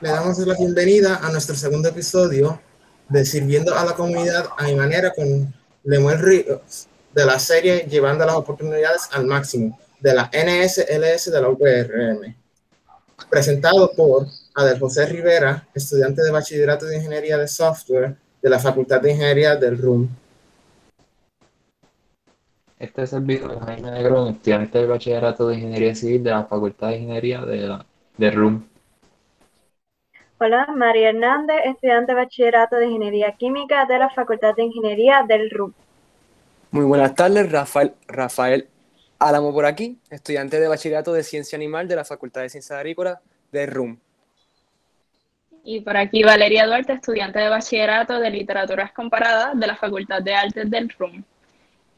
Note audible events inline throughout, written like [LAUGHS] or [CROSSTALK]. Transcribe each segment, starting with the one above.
le damos la bienvenida a nuestro segundo episodio de Sirviendo a la Comunidad a mi manera con Lemuel Ríos de la serie Llevando las Oportunidades al Máximo de la NSLS de la UPRM. Presentado por Adel José Rivera, estudiante de Bachillerato de Ingeniería de Software de la Facultad de Ingeniería del RUM. Este es el video de Jaime Negrón, estudiante de Bachillerato de Ingeniería Civil de la Facultad de Ingeniería de, de RUM. Hola, María Hernández, estudiante de Bachillerato de Ingeniería Química de la Facultad de Ingeniería del RUM. Muy buenas tardes, Rafael, Rafael Álamo por aquí, estudiante de Bachillerato de Ciencia Animal de la Facultad de Ciencias Agrícolas del RUM. Y por aquí Valeria Duarte, estudiante de Bachillerato de Literaturas Comparadas de la Facultad de Artes del RUM.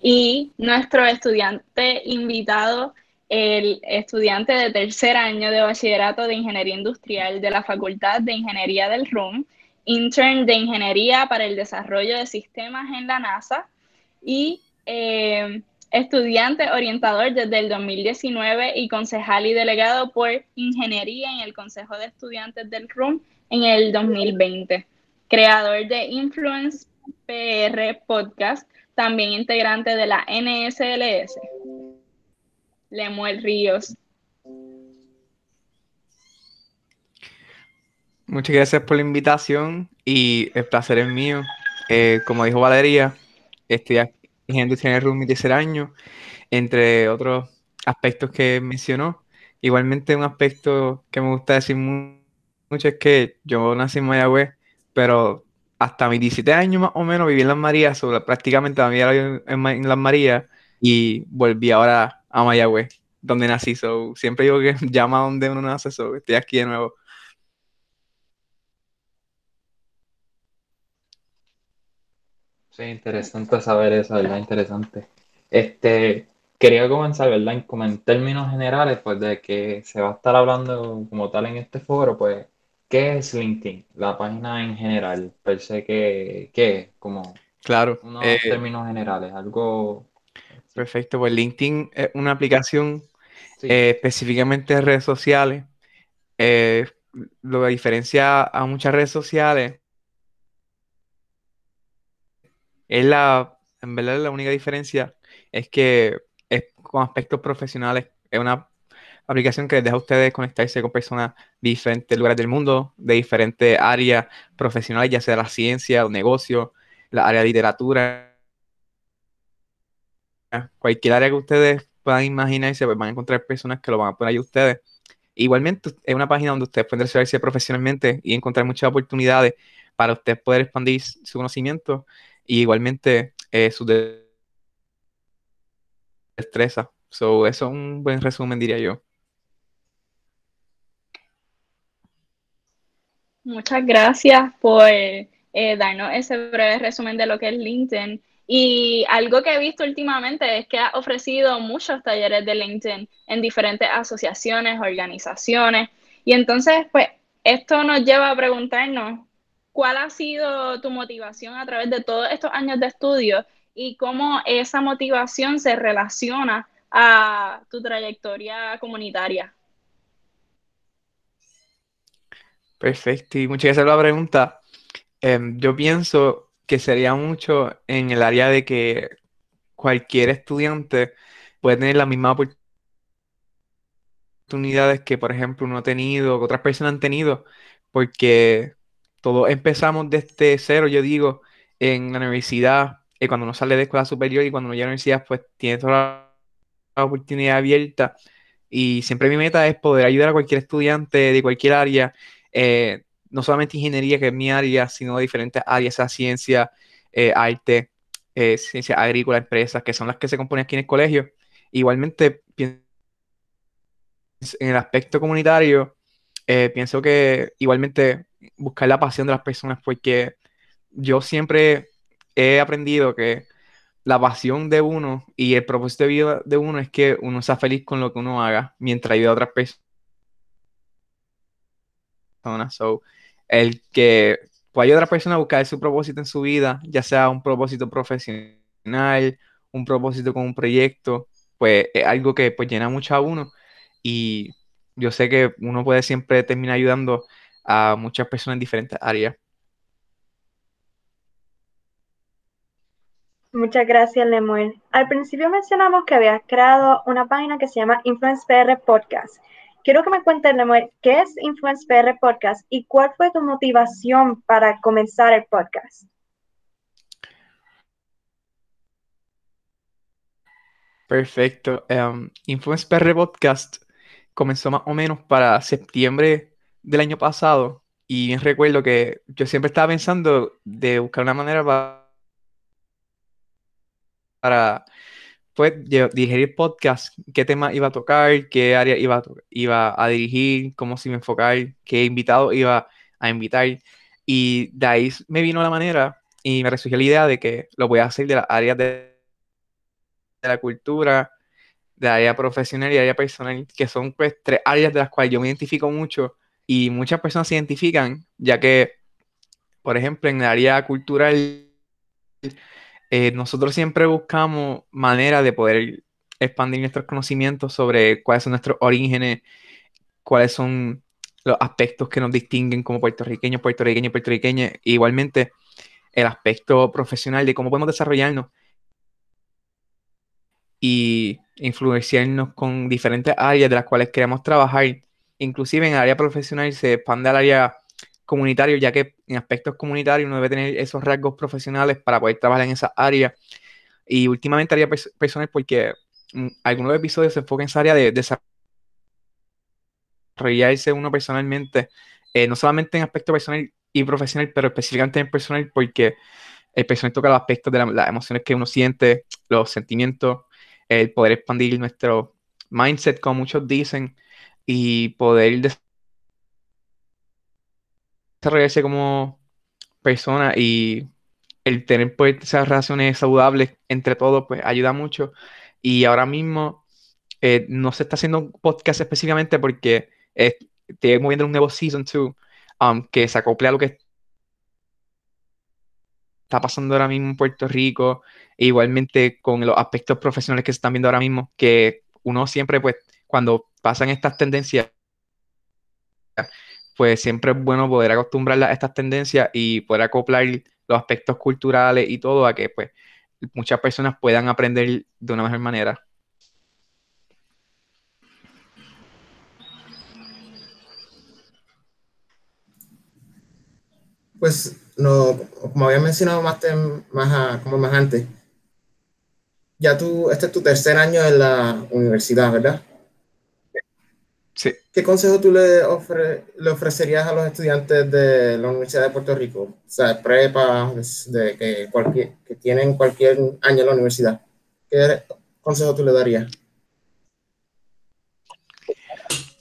Y nuestro estudiante invitado el estudiante de tercer año de bachillerato de Ingeniería Industrial de la Facultad de Ingeniería del RUM, intern de Ingeniería para el Desarrollo de Sistemas en la NASA y eh, estudiante orientador desde el 2019 y concejal y delegado por Ingeniería en el Consejo de Estudiantes del RUM en el 2020. Creador de Influence PR Podcast, también integrante de la NSLS. Lemuel Ríos. Muchas gracias por la invitación y el placer es mío. Eh, como dijo Valeria, estoy aquí en el RUM mi tercer año, entre otros aspectos que mencionó. Igualmente un aspecto que me gusta decir mucho es que yo nací en Mayagüez, pero hasta mis 17 años más o menos viví en Las Marías, prácticamente la vida en Las Marías y volví ahora a Mayagüez, donde nací. So, siempre digo que [LAUGHS] llama donde uno nace, so, estoy aquí de nuevo. Sí, interesante saber eso, ¿verdad? Interesante. Este, quería comenzar, ¿verdad? Como en términos generales, pues de que se va a estar hablando como tal en este foro, pues, ¿qué es LinkedIn? La página en general, pensé que, ¿qué Como claro, unos eh, términos generales, algo Perfecto, pues LinkedIn es una aplicación eh, específicamente de redes sociales. Eh, lo que diferencia a muchas redes sociales es la, en verdad la única diferencia es que es con aspectos profesionales. Es una aplicación que les deja a ustedes conectarse con personas de diferentes lugares del mundo, de diferentes áreas profesionales, ya sea la ciencia, el negocio, la área de literatura, cualquier área que ustedes puedan imaginarse, pues van a encontrar personas que lo van a poner ahí ustedes. Igualmente, es una página donde ustedes pueden desarrollarse profesionalmente y encontrar muchas oportunidades para ustedes poder expandir su conocimiento y igualmente eh, su destreza. So, eso es un buen resumen, diría yo. Muchas gracias por eh, darnos ese breve resumen de lo que es LinkedIn. Y algo que he visto últimamente es que ha ofrecido muchos talleres de LinkedIn en diferentes asociaciones, organizaciones. Y entonces, pues, esto nos lleva a preguntarnos, ¿cuál ha sido tu motivación a través de todos estos años de estudio y cómo esa motivación se relaciona a tu trayectoria comunitaria? Perfecto, y muchas gracias por la pregunta. Em, yo pienso que sería mucho en el área de que cualquier estudiante puede tener las mismas oportunidades que, por ejemplo, uno ha tenido, que otras personas han tenido, porque todos empezamos desde cero, yo digo, en la universidad, y cuando uno sale de escuela superior y cuando uno llega a la universidad, pues tiene toda la oportunidad abierta. Y siempre mi meta es poder ayudar a cualquier estudiante de cualquier área. Eh, no solamente ingeniería, que es mi área, sino diferentes áreas, sea ciencia, eh, arte, eh, ciencia agrícola, empresas, que son las que se componen aquí en el colegio. Igualmente, en el aspecto comunitario, eh, pienso que igualmente buscar la pasión de las personas, porque yo siempre he aprendido que la pasión de uno y el propósito de vida de uno es que uno sea feliz con lo que uno haga mientras ayuda a otras personas. So, el que pueda ayudar a otra persona a buscar su propósito en su vida, ya sea un propósito profesional, un propósito con un proyecto, pues es algo que pues llena mucho a uno y yo sé que uno puede siempre terminar ayudando a muchas personas en diferentes áreas. Muchas gracias, Lemuel. Al principio mencionamos que habías creado una página que se llama Influence PR Podcast. Quiero que me cuentes, Lemuel, ¿qué es Influence PR Podcast y cuál fue tu motivación para comenzar el podcast? Perfecto. Um, Influence PR Podcast comenzó más o menos para septiembre del año pasado y recuerdo que yo siempre estaba pensando de buscar una manera para, para dirigir el podcast, qué tema iba a tocar, qué área iba a, iba a dirigir, cómo se iba a enfocar, qué invitado iba a invitar. Y de ahí me vino la manera y me resurgió la idea de que lo voy a hacer de las áreas de de la cultura, de área profesional y área personal, que son pues tres áreas de las cuales yo me identifico mucho y muchas personas se identifican, ya que, por ejemplo, en el área cultural, eh, nosotros siempre buscamos maneras de poder expandir nuestros conocimientos sobre cuáles son nuestros orígenes, cuáles son los aspectos que nos distinguen como puertorriqueños, puertorriqueños, puertorriqueñas, e igualmente el aspecto profesional de cómo podemos desarrollarnos y influenciarnos con diferentes áreas de las cuales queremos trabajar. Inclusive en el área profesional se expande al área comunitario, ya que en aspectos comunitarios uno debe tener esos rasgos profesionales para poder trabajar en esa área. Y últimamente área personal porque mm, algunos episodios se enfocan en esa área de desarrollarse uno personalmente, eh, no solamente en aspecto personal y profesional, pero específicamente en personal porque el personal toca los aspectos de las emociones que uno siente, los sentimientos, el poder expandir nuestro mindset, como muchos dicen, y poder desarrollarse como persona y el tener pues, esas relaciones saludables entre todos, pues ayuda mucho. Y ahora mismo eh, no se está haciendo un podcast específicamente porque estoy moviendo un nuevo Season 2 um, que se acople a lo que está pasando ahora mismo en Puerto Rico, e igualmente con los aspectos profesionales que se están viendo ahora mismo, que uno siempre, pues, cuando pasan estas tendencias, pues siempre es bueno poder acostumbrarla a estas tendencias y poder acoplar los aspectos culturales y todo a que, pues, muchas personas puedan aprender de una mejor manera. Pues no, como había mencionado más, más, como más antes, ya tú, este es tu tercer año en la universidad, ¿verdad? Sí. ¿Qué consejo tú le, le ofrecerías a los estudiantes de la Universidad de Puerto Rico? O sea, prepa, de, que, cualquier, que tienen cualquier año en la universidad. ¿Qué consejo tú le darías?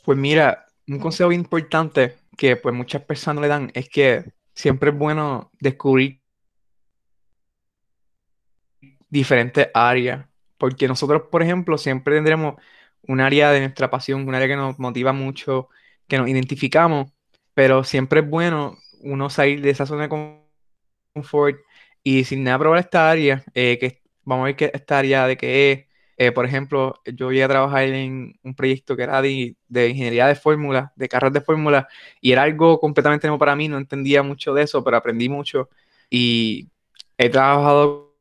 Pues mira, un consejo importante que pues muchas personas le dan es que siempre es bueno descubrir diferentes áreas, porque nosotros, por ejemplo, siempre tendremos un área de nuestra pasión, un área que nos motiva mucho, que nos identificamos, pero siempre es bueno uno salir de esa zona de confort y sin nada probar esta área, eh, que vamos a ver qué esta área de qué es, eh, por ejemplo, yo llegué a trabajar en un proyecto que era de, ingeniería de fórmula, de carros de fórmula, y era algo completamente nuevo para mí, no entendía mucho de eso, pero aprendí mucho. Y he trabajado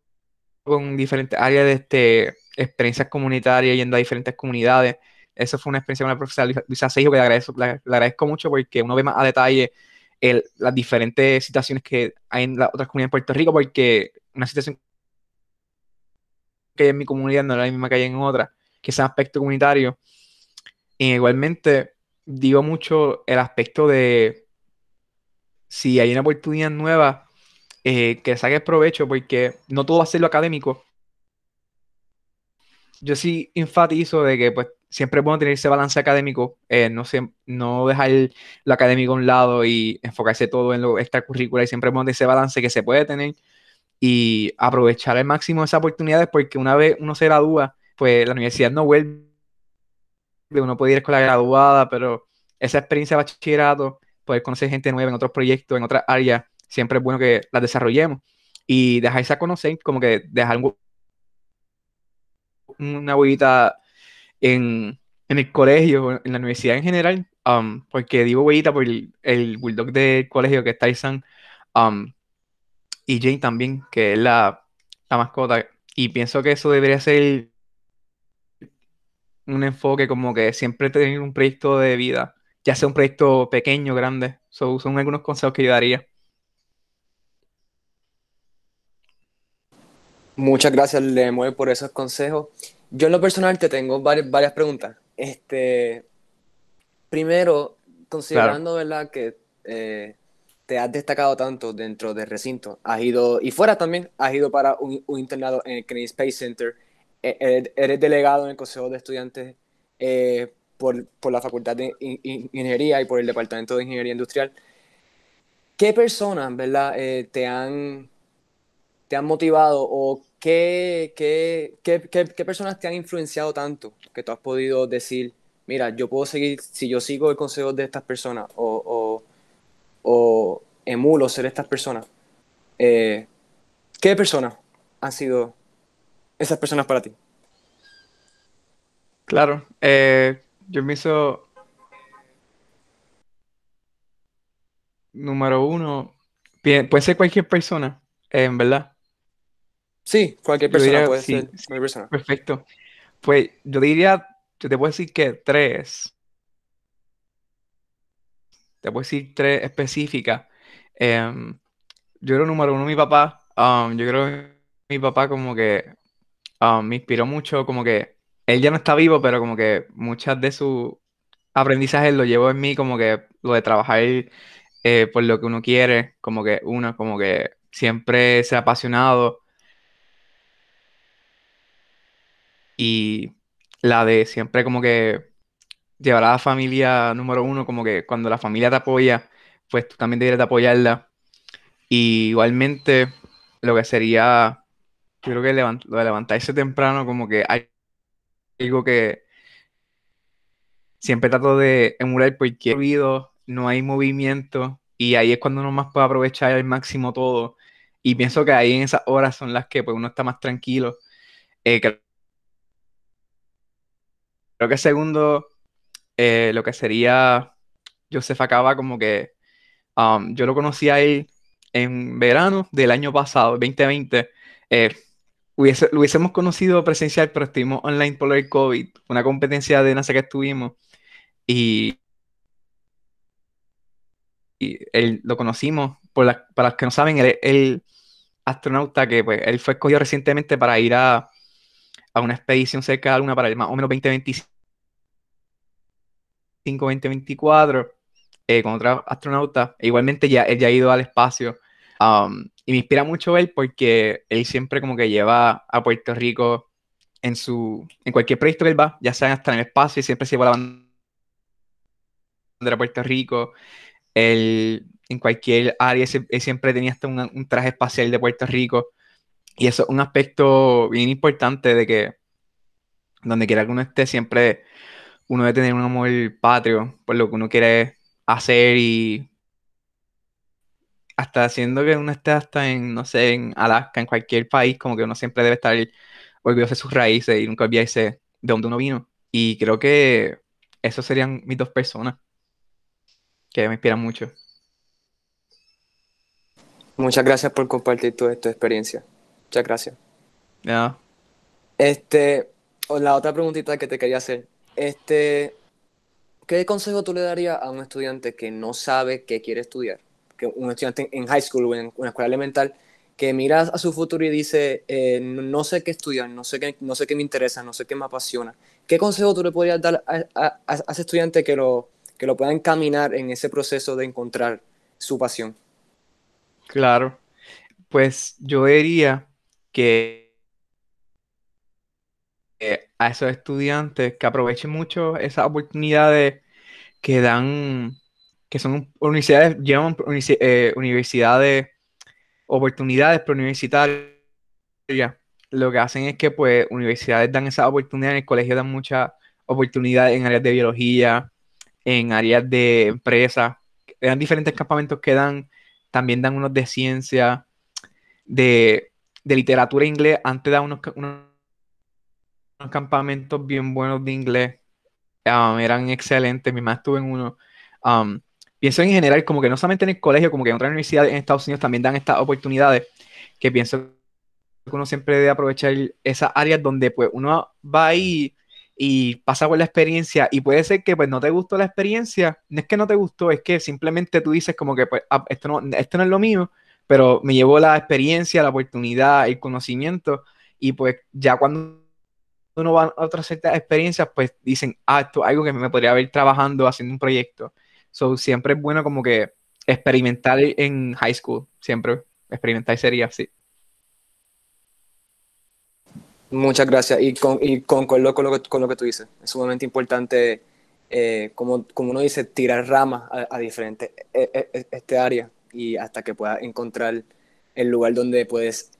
con diferentes áreas de este, experiencias comunitarias, yendo a diferentes comunidades. Eso fue una experiencia con la profesora Luisa Seijo que le agradezco, mucho porque uno ve más a detalle las diferentes situaciones que hay en las otras comunidades de Puerto Rico, porque una situación que hay en mi comunidad no es la misma que hay en otra, que es aspecto comunitario. Y igualmente digo mucho el aspecto de si hay una oportunidad nueva, eh, que saques provecho, porque no todo va a ser lo académico. Yo sí enfatizo de que pues siempre es bueno tener ese balance académico, eh, no, no dejar lo académico a un lado y enfocarse todo en lo extracurricular, y siempre es bueno tener ese balance que se puede tener y aprovechar al máximo esas oportunidades porque una vez uno se gradúa, pues la universidad no vuelve, uno puede ir con la graduada, pero esa experiencia de bachillerato, poder conocer gente nueva en otros proyectos, en otras áreas, siempre es bueno que las desarrollemos. Y dejarse a conocer, como que dejar una huevita en, en el colegio, en la universidad en general, um, porque digo huellita por el, el bulldog del colegio que es Tyson, um, y Jane también, que es la, la mascota. Y pienso que eso debería ser un enfoque como que siempre tener un proyecto de vida, ya sea un proyecto pequeño, grande. son algunos consejos que yo daría. Muchas gracias, Lemuel, por esos consejos. Yo en lo personal te tengo varias, varias preguntas. Este, primero, considerando ¿verdad? que eh, te has destacado tanto dentro del recinto, has ido, y fuera también, has ido para un, internado en el Kennedy Space Center, e, eres, delegado en el Consejo de Estudiantes eh, por, por, la Facultad de Ingeniería y por el Departamento de Ingeniería Industrial. ¿Qué personas, verdad, eh, te han te han motivado o qué, qué, qué, qué, personas te han influenciado tanto que tú has podido decir, mira, yo puedo seguir, si yo sigo el consejo de estas personas o, o, emulo ser estas personas, eh, ¿qué personas han sido esas personas para ti? Claro, eh, yo me hizo número uno, puede ser cualquier persona, en verdad. Sí, cualquier persona puede ser. persona. Perfecto. Pues yo diría, yo te puedo decir que tres. Te puedo decir tres específicas. Em, yo creo número uno mi papá. Um, yo creo que mi papá como que um, me inspiró mucho, como que él ya no está vivo, pero como que muchas de sus aprendizajes lo llevo en mí, como que lo de trabajar eh, por lo que uno quiere, como que uno, como que siempre se ha apasionado y la de siempre como que llevar a la familia número uno, como que cuando la familia te apoya, pues tú también deberías de apoyarla. Y igualmente lo que sería, yo creo que lo de levantarse temprano, como que hay algo que siempre trato de emular porque no hay movimiento y ahí es cuando uno más puede aprovechar al máximo todo. Y pienso que ahí en esas horas son las que pues, uno está más tranquilo. Eh, Creo que segundo, eh, lo que sería Joseph Acaba, como que um, yo lo conocí a él en verano del año pasado, 2020. Eh, lo hubiésemos conocido presencial, pero estuvimos online por el COVID, una competencia de NASA que estuvimos. Y, él, lo conocimos, para los que no saben, él el astronauta que pues, él fue escogido recientemente para ir a, a una expedición cerca de la para el más o menos 2025, 2024, eh, con otro astronauta. E igualmente ya, él ya ha ido al espacio. Um, y me inspira mucho él porque él siempre como que lleva a Puerto Rico en su en cualquier proyecto que él va, ya sea hasta en el espacio, siempre se lleva la bandera de Puerto Rico. Él, en cualquier área, él siempre tenía hasta un traje espacial de Puerto Rico. Y eso es un aspecto bien importante de que donde quiera que uno esté, siempre uno debe tener un amor patrio por lo que uno quiere hacer y hasta haciendo que uno esté hasta en, no sé, en Alaska, en cualquier país, como que uno siempre debe estar orgulloso de sus raíces y nunca olvidarse de dónde uno vino. Y creo que esos serían mis dos personas que me inspiran mucho. Muchas gracias por compartir toda esta experiencia. Muchas gracias. Ya. Este, la otra preguntita que te quería hacer. Este, ¿qué consejo tú le darías a un estudiante que no sabe qué quiere estudiar? Que un estudiante en high school o en una escuela elemental que mira a su futuro y dice, eh, no sé qué estudiar, no sé qué, no sé qué me interesa, no sé qué me apasiona. ¿Qué consejo tú le podrías dar a, a ese estudiante que lo, que lo pueda encaminar en ese proceso de encontrar su pasión? Claro, pues yo diría que eh, a esos estudiantes que aprovechen mucho esas oportunidades que dan, que son universidades, llevan eh, universidades, oportunidades preuniversitarias. Lo que hacen es que pues universidades dan esas oportunidades, en el colegio dan muchas oportunidades en áreas de biología, en áreas de empresa, dan diferentes campamentos que dan, también dan unos de ciencia, de, literatura inglés, antes da unos, unos, campamentos bien buenos de inglés. um, eran excelentes, mi mamá estuvo en uno. Um, pienso en general, como que no solamente en el colegio, como que en otras universidades en Estados Unidos también dan estas oportunidades, que pienso que uno siempre debe aprovechar esas áreas donde pues uno va ahí y pasa por la experiencia y puede ser que pues no te gustó la experiencia, no es que no te gustó, es que simplemente tú dices como que pues ah, esto, no, esto no es lo mío, pero me llevó la experiencia, la oportunidad, el conocimiento y pues ya cuando uno va a otras ciertas experiencias pues dicen, ah, esto es algo que me podría haber trabajando haciendo un proyecto. So siempre es bueno como que experimentar en high school, siempre experimentar sería así. Muchas gracias y, con, y concuerdo con lo, que, con lo que tú dices. Es sumamente importante, eh, como, como uno dice, tirar ramas a, diferentes e, e, e, este área y hasta que puedas encontrar el lugar donde puedes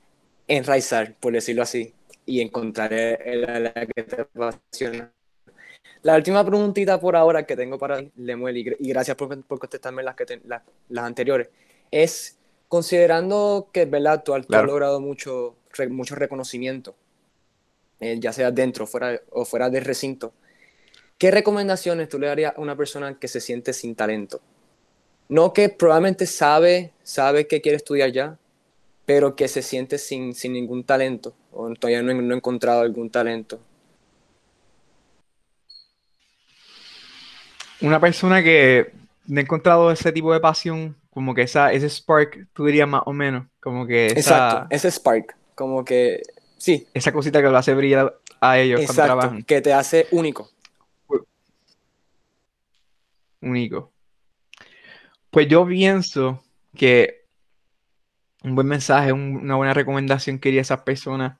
enraizar, por decirlo así, y encontrar el área que te apasiona. La última preguntita por ahora que tengo para Lemuel, y, y gracias por, por contestarme las, que las, las anteriores, es considerando que ¿verdad? Tú, has logrado mucho, mucho reconocimiento eh, ya sea dentro fuera, o fuera del recinto, ¿qué recomendaciones tú le darías a una persona que se siente sin talento? No que probablemente sabe, sabe que quiere estudiar ya, pero que se siente sin, sin ningún talento, o todavía no, no ha encontrado algún talento. Una persona que no ha encontrado ese tipo de pasión, como que esa, ese spark, tú dirías más o menos, como que Exacto, ese spark, como que Sí. Esa cosita que lo hace brillar a ellos cuando trabajan. Que te hace único. Único. Pues yo pienso que un buen mensaje, una buena recomendación que haría a esas personas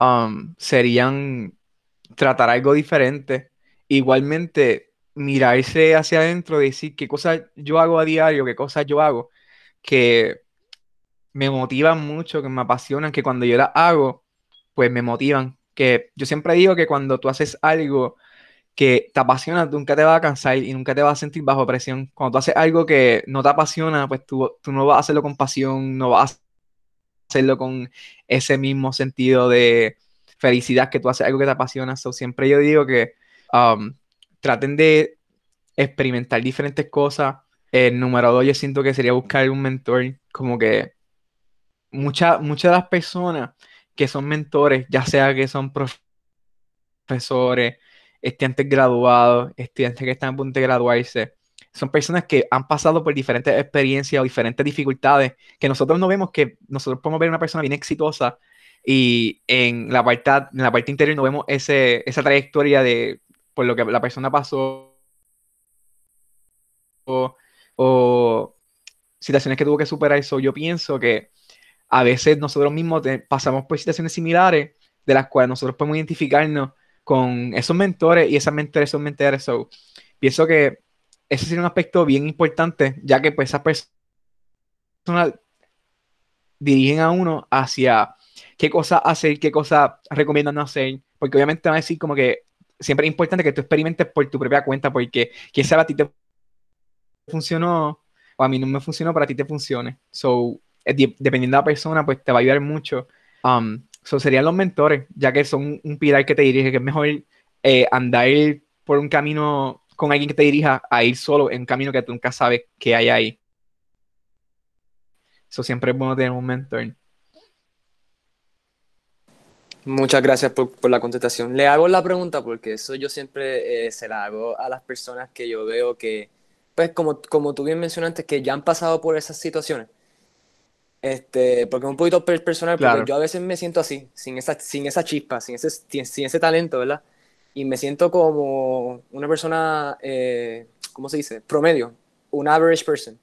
um, serían tratar algo diferente. Igualmente, mirarse hacia adentro decir qué cosas yo hago a diario, qué cosas yo hago, que me motivan mucho, que me apasionan, que cuando yo las hago, pues me motivan. Que yo siempre digo que cuando tú haces algo que te apasiona, nunca te vas a cansar y nunca te vas a sentir bajo presión. Cuando tú haces algo que no te apasiona, pues tú, tú no vas a hacerlo con pasión, no vas a hacerlo con ese mismo sentido de felicidad que tú haces algo que te apasiona. So, siempre yo digo que um, traten de experimentar diferentes cosas. El número dos, yo siento que sería buscar un mentor, como que muchas de las personas que son mentores, ya sea que son profesores, estudiantes graduados, estudiantes que están a punto de graduarse, son personas que han pasado por diferentes experiencias o diferentes dificultades que nosotros no vemos que nosotros podemos ver una persona bien exitosa y en la parte, en la parte interior no vemos ese, esa trayectoria de por lo que la persona pasó o, o situaciones que tuvo que superar. Eso yo pienso que a veces nosotros mismos pasamos por situaciones similares de las cuales nosotros podemos identificarnos con esos mentores y esas mentores, esos mentores. So, pienso que ese sería un aspecto bien importante, ya que pues esas personas dirigen a uno hacia qué cosas hacer, qué cosas recomiendan no hacer, porque obviamente van a decir como que siempre es importante que tú experimentes por tu propia cuenta, porque quién sabe a ti te funcionó o a mí no me funcionó, para ti te funcione. So, dependiendo de la persona, pues te va a ayudar mucho. Um, serían los mentores, ya que son un pilar que te dirige, que es mejor eh, andar por un camino con alguien que te dirija a ir solo en un camino que tú nunca sabes que hay ahí. Eso siempre es bueno tener un mentor. Muchas gracias por, la contestación. Le hago la pregunta porque eso yo siempre eh, se la hago a las personas que yo veo que, pues como, como tú bien mencionaste, que ya han pasado por esas situaciones este, porque es un poquito personal, porque yo a veces me siento así, sin esa, sin esa chispa, sin ese, sin ese talento, ¿verdad? Y me siento como una persona, eh, ¿cómo se dice? Promedio, un average person.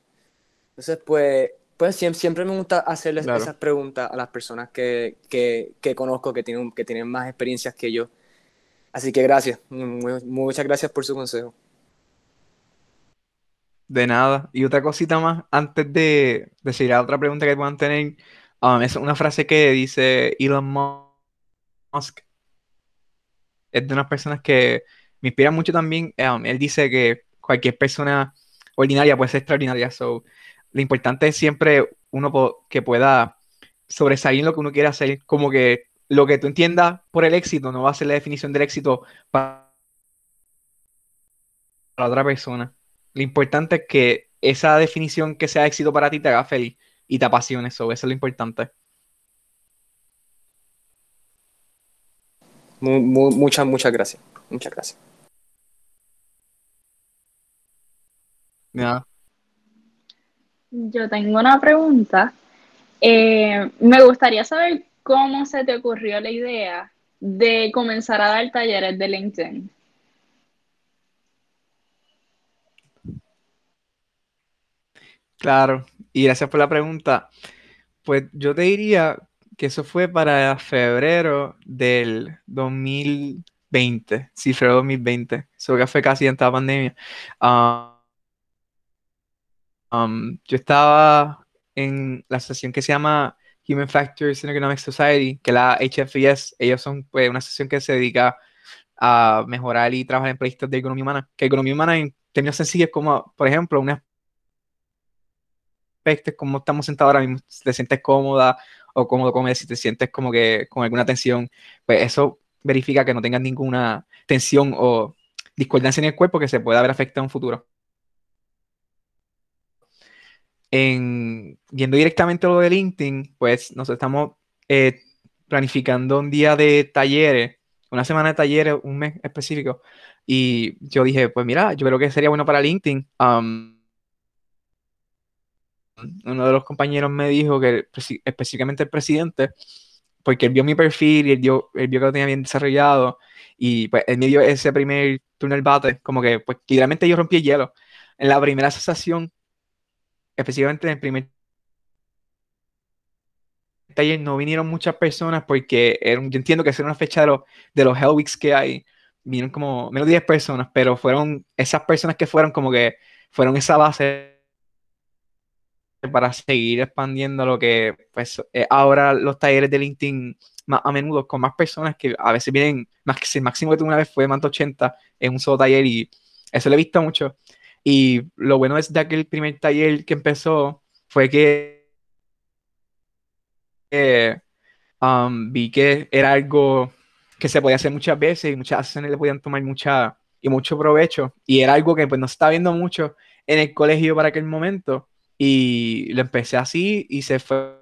Entonces, pues, pues siempre, siempre me gusta hacerles esas preguntas a las personas que, que, que, conozco, que tienen, que tienen más experiencias que yo. Así que gracias, muchas gracias por su consejo. De nada. Y otra cosita más, antes de, de seguir a otra pregunta que puedan tener, um, es una frase que dice Elon Musk. Es de unas personas que me inspiran mucho también. Um, él dice que cualquier persona ordinaria puede ser extraordinaria. So, lo importante es siempre uno que pueda sobresalir en lo que uno quiere hacer. Como que lo que tú entiendas por el éxito no va a ser la definición del éxito para la otra persona. Lo importante es que esa definición que sea éxito para ti te haga feliz y te apasione eso. Eso es lo importante. muchas, muchas gracias. Muchas gracias. Yo tengo una pregunta. Eh, me gustaría saber cómo se te ocurrió la idea de comenzar a dar talleres de LinkedIn. Claro, y gracias por la pregunta. Pues yo te diría que eso fue para febrero del 2020, sí, febrero 2020, eso que fue casi antes de la pandemia. Ah, um, yo estaba en la sesión que se llama Human Factors in Economic Society, que la HFES, ellos son pues, una sesión que se dedica a mejorar y trabajar en proyectos de economía humana. Que economía humana en términos sencillos como, por ejemplo, un aspecto es como estamos sentados ahora mismo, si te sientes cómoda o cómodo comer, si te sientes como que con alguna tensión, pues eso verifica que no tengas ninguna tensión o discordancia en el cuerpo que se pueda haber afectado en un futuro en, yendo directamente a lo de LinkedIn, pues nos estamos eh, planificando un día de talleres, una semana de talleres, un mes específico. Y yo dije, pues mira, yo creo que sería bueno para LinkedIn. Um, uno de los compañeros me dijo que específicamente el presidente, porque él vio mi perfil y él vio, él vio que lo tenía bien desarrollado y pues él me dio ese primer turno del bate, como que pues literalmente yo rompí el hielo. En la primera asociación específicamente en el primer taller no vinieron muchas personas porque era, yo entiendo que es una fecha de los, de los Hell Weeks que hay. Vinieron como menos de 10 personas, pero fueron esas personas que fueron como que fueron esa base para seguir expandiendo lo que pues eh, ahora los talleres de LinkedIn más a menudo con más personas que a veces vienen más que el máximo que tuve una vez fue más de 80 en un solo taller y eso lo he visto mucho y lo bueno es de aquel primer taller que empezó fue que um, vi que era algo que se podía hacer muchas veces y muchas acciones le podían tomar mucha y mucho provecho. Y era algo que pues no estaba viendo mucho en el colegio para aquel momento. Y lo empecé así y se fue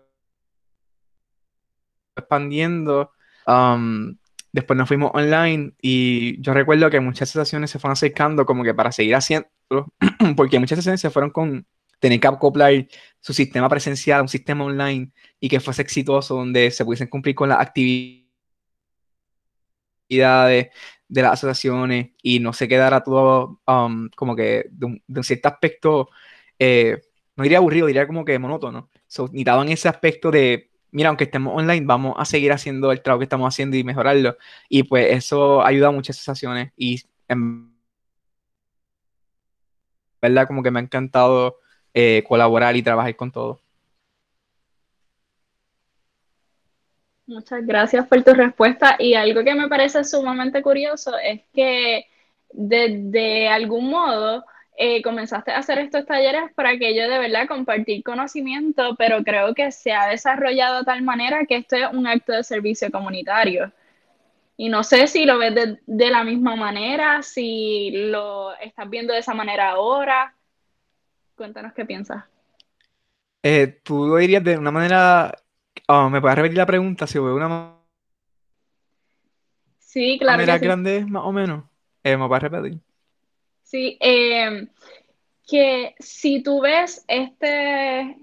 expandiendo. Um, después nos fuimos online y yo recuerdo que muchas sesiones se fueron acercando como que para seguir haciendo [CLEARS THROAT] porque muchas sesiones se fueron con tener que acoplar su sistema presencial, un sistema online y que fuese exitoso, donde se pudiesen cumplir con las actividades de las asociaciones y no se quedara todo um, como que de un, cierto aspecto, eh, no diría aburrido, diría como que monótono. So, necesitaban ese aspecto de, mira, aunque estemos online, vamos a seguir haciendo el trabajo que estamos haciendo y mejorarlo. Y pues eso ayuda a muchas asociaciones y en ¿verdad? Como que me ha encantado eh, colaborar y trabajar con todo. Muchas gracias por tu respuesta. Y algo que me parece sumamente curioso es que de, algún modo eh, comenzaste a hacer estos talleres para que yo de verdad compartir conocimiento, pero creo que se ha desarrollado de tal manera que esto es un acto de servicio comunitario. Y no sé si lo ves de, la misma manera, si lo estás viendo de esa manera ahora. Cuéntanos qué piensas. Eh, tú lo dirías de una manera. Oh, ¿Me puedes repetir la pregunta? Si veo una sí, claro manera grande, más o menos. Eh, ¿Me puedes repetir? Sí, em, que si tú ves este,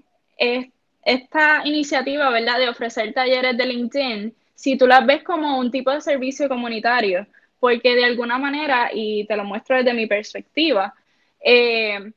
esta iniciativa, ¿verdad?, de ofrecer talleres de LinkedIn si tú las ves como un tipo de servicio comunitario, porque de alguna manera, y te lo muestro desde mi perspectiva, eh,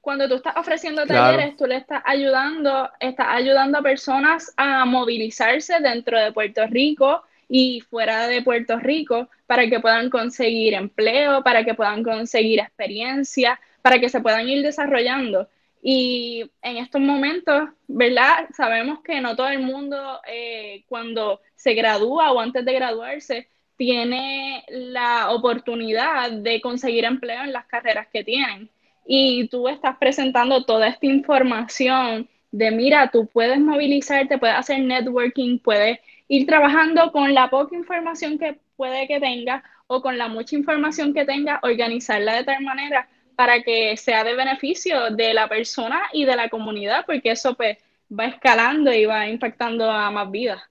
cuando tú estás ofreciendo talleres, tú le estás ayudando, estás ayudando a personas a movilizarse dentro de Puerto Rico y fuera de Puerto Rico para que puedan conseguir empleo, para que puedan conseguir experiencia, para que se puedan ir desarrollando. Y en estos momentos, ¿verdad? Sabemos que no todo el mundo eh, cuando se gradúa o antes de graduarse tiene la oportunidad de conseguir empleo en las carreras que tienen. Y tú estás presentando toda esta información de, mira, tú puedes movilizarte, puedes hacer networking, puedes ir trabajando con la poca información que puede que tenga o con la mucha información que tenga, organizarla de tal manera para que sea de beneficio de la persona y de la comunidad, porque eso pues va escalando y va impactando a más vidas.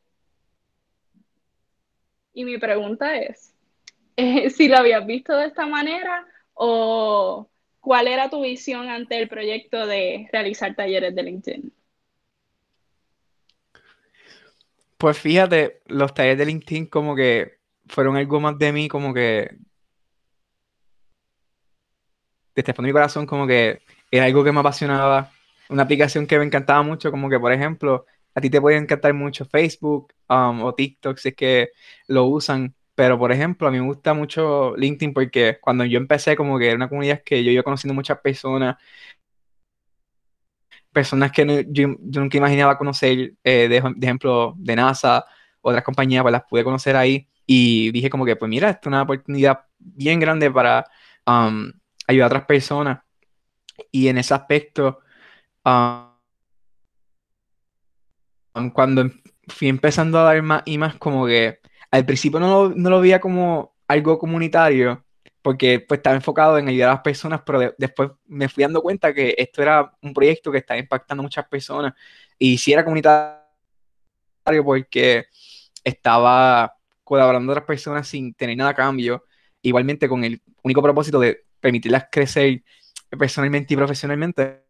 Y mi pregunta es, eh, [LAUGHS] si lo habías visto de esta manera o cuál era tu visión ante el proyecto de realizar talleres de LinkedIn. Pues fíjate, los talleres de LinkedIn como que fueron algo más de mí, como que desde mi corazón, como que era algo que me apasionaba, una aplicación que me encantaba mucho, como que por ejemplo, a ti te puede encantar mucho Facebook um, o TikTok si es que lo usan, pero por ejemplo, a mí me gusta mucho LinkedIn porque cuando yo empecé, como que era una comunidad que yo iba conociendo muchas personas, personas que yo, nunca imaginaba conocer, eh, de, ejemplo, de NASA, otras compañías, pues las pude conocer ahí y dije como que, pues mira, esta es una oportunidad bien grande para um, ayudar a otras personas. Y en ese aspecto, um, cuando em, fui empezando a dar más y más, como que al principio no lo, no lo veía como algo comunitario, porque pues estaba enfocado en ayudar a las personas, pero después me fui dando cuenta que esto era un proyecto que estaba impactando a muchas personas y si era comunitario porque estaba colaborando con otras personas sin tener nada a cambio, igualmente con el único propósito de permitirlas crecer personalmente y profesionalmente.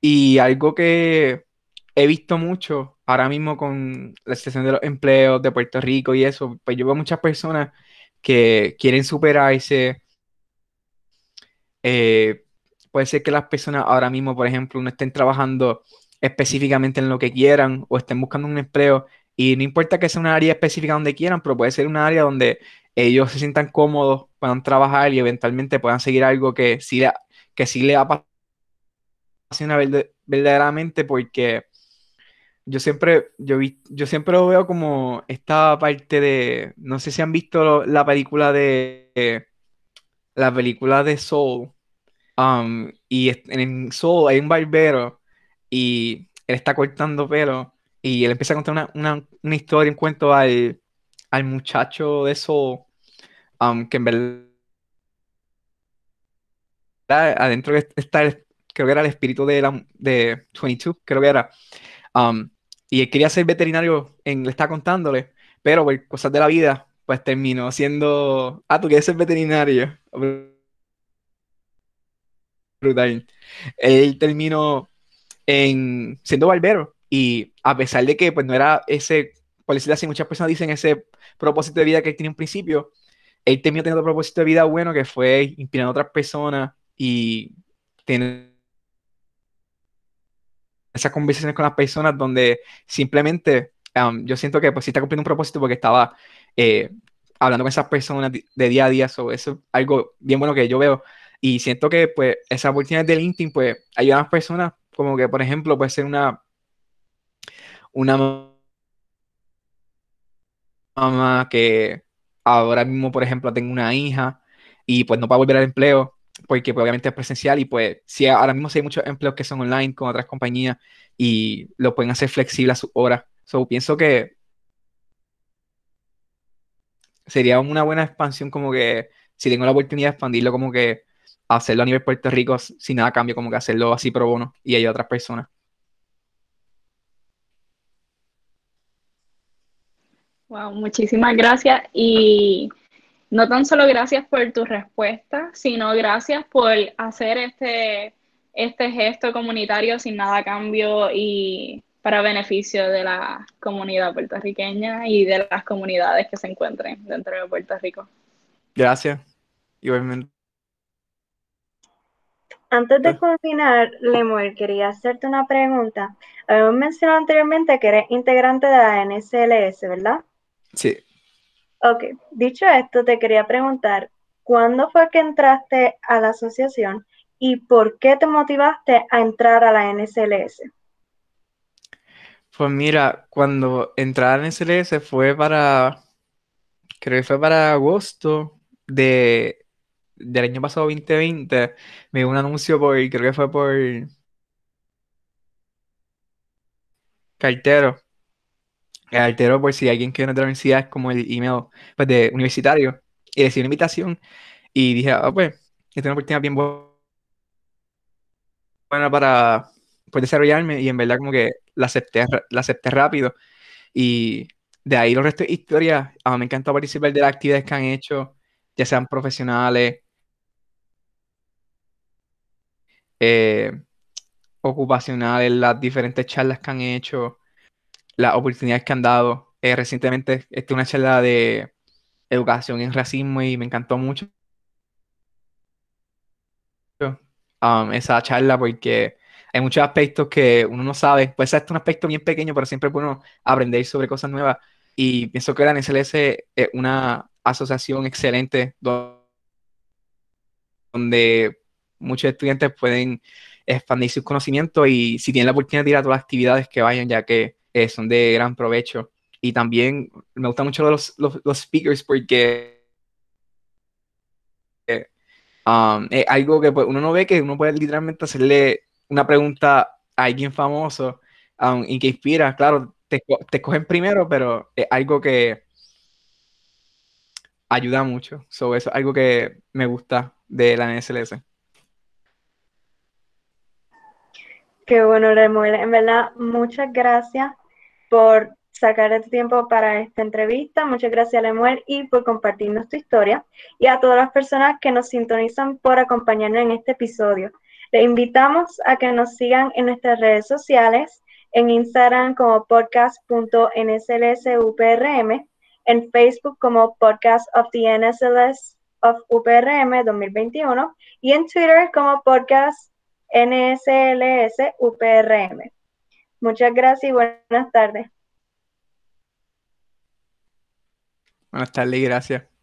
Y algo que he visto mucho ahora mismo con la situación de los empleos de Puerto Rico y eso, pues yo veo muchas personas que quieren superarse. Eh, puede ser que las personas ahora mismo, por ejemplo, no estén trabajando específicamente en lo que quieran o estén buscando un empleo y no importa que sea una área específica donde quieran, pero puede ser una área donde ellos se sientan cómodos, puedan trabajar y eventualmente puedan seguir algo que sí, que sí le verdaderamente porque yo siempre, yo, vi, yo siempre lo veo como esta parte de, no sé si han visto la película de, la película de Soul, um, y en Soul hay un barbero y él está cortando pelo y él empieza a contar una, historia, un cuento al, al muchacho de Soul, um, que en verdad adentro está creo que era el espíritu de, la, de 22, creo que era. Um, y él quería ser veterinario, en, le está contándole, pero por cosas de la vida, pues terminó siendo, ah, tú quieres ser veterinario. Brutal. Él terminó en, siendo barbero y a pesar de que pues no era ese, por decirlo así, muchas personas dicen ese propósito de vida que él tiene un principio, él terminó teniendo otro propósito de vida bueno que fue inspirando a otras personas y tener esas conversaciones con las personas donde simplemente um, yo siento que pues sí está cumpliendo un propósito porque estaba eh, hablando con esas personas de día a día, sobre eso es algo bien bueno que yo veo. Y siento que pues esa oportunidad de LinkedIn pues ayuda a las personas como que por ejemplo puede ser una una mamá que ahora mismo por ejemplo tengo una hija y pues no puede volver al empleo porque pues, obviamente es presencial y pues si ahora mismo hay muchos empleos que son online con otras compañías y lo pueden hacer flexible a su hora. So, pienso que sería una buena expansión como que si tengo la oportunidad de expandirlo como que hacerlo a nivel Puerto Rico sin nada cambio, como que hacerlo así pro bono y hay otras personas. Wow, muchísimas gracias y no tan solo gracias por tu respuesta, sino gracias por hacer este, este gesto comunitario sin nada a cambio y para beneficio de la comunidad puertorriqueña y de las comunidades que se encuentren dentro de Puerto Rico. Gracias, igualmente. Antes de continuar, Lemuel, quería hacerte una pregunta. Habíamos mencionado anteriormente que eres integrante de la NSLS, ¿verdad? Sí. Ok, dicho esto, te quería preguntar, ¿cuándo fue que entraste a la asociación y por qué te motivaste a entrar a la NSLS? Pues mira, cuando entré a la NSLS fue para, creo que fue para agosto de, del año pasado 2020. Me dio un anuncio por, creo que fue por cartero. El cartero, por si alguien quiere entrar a la universidad, es como el email pues, de universitario. Y recibí una invitación y dije, ah, pues, esta es una oportunidad bien buena para pues, desarrollarme y en verdad como que la acepté, la acepté rápido. Y de ahí los restos de historia, me encanta participar de las actividades que han hecho, ya sean profesionales, eh, ocupacionales, las diferentes charlas que han hecho, las oportunidades que han dado. Eh, recientemente, esta una charla de educación en racismo y me encantó mucho um, esa charla porque hay muchos aspectos que uno no sabe. Pues es un aspecto bien pequeño, pero siempre es bueno aprender sobre cosas nuevas. Y pienso que la NSLS es una asociación excelente donde muchos estudiantes pueden expandir sus conocimientos y si tienen la oportunidad de ir a todas las actividades que vayan, ya que eh, son de gran provecho. Y también me gustan mucho los, los, speakers porque eh, um, es algo que pues, uno no ve que uno puede literalmente hacerle una pregunta a alguien famoso um, y que inspira. Claro, te, te escogen primero, pero es algo que ayuda mucho. sobre eso es algo que me gusta de la NSLS. Qué bueno, Lemuel. En verdad, muchas gracias por sacar el tiempo para esta entrevista. Muchas gracias, Lemuel, y por compartirnos tu historia. Y a todas las personas que nos sintonizan por acompañarnos en este episodio. Les invitamos a que nos sigan en nuestras redes sociales, en Instagram como podcast.nslsuprm, en Facebook como Podcast of the NSLS of UPRM 2021 y en Twitter como Podcast NSLS UPRM. Muchas gracias y buenas tardes. Buenas tardes y gracias.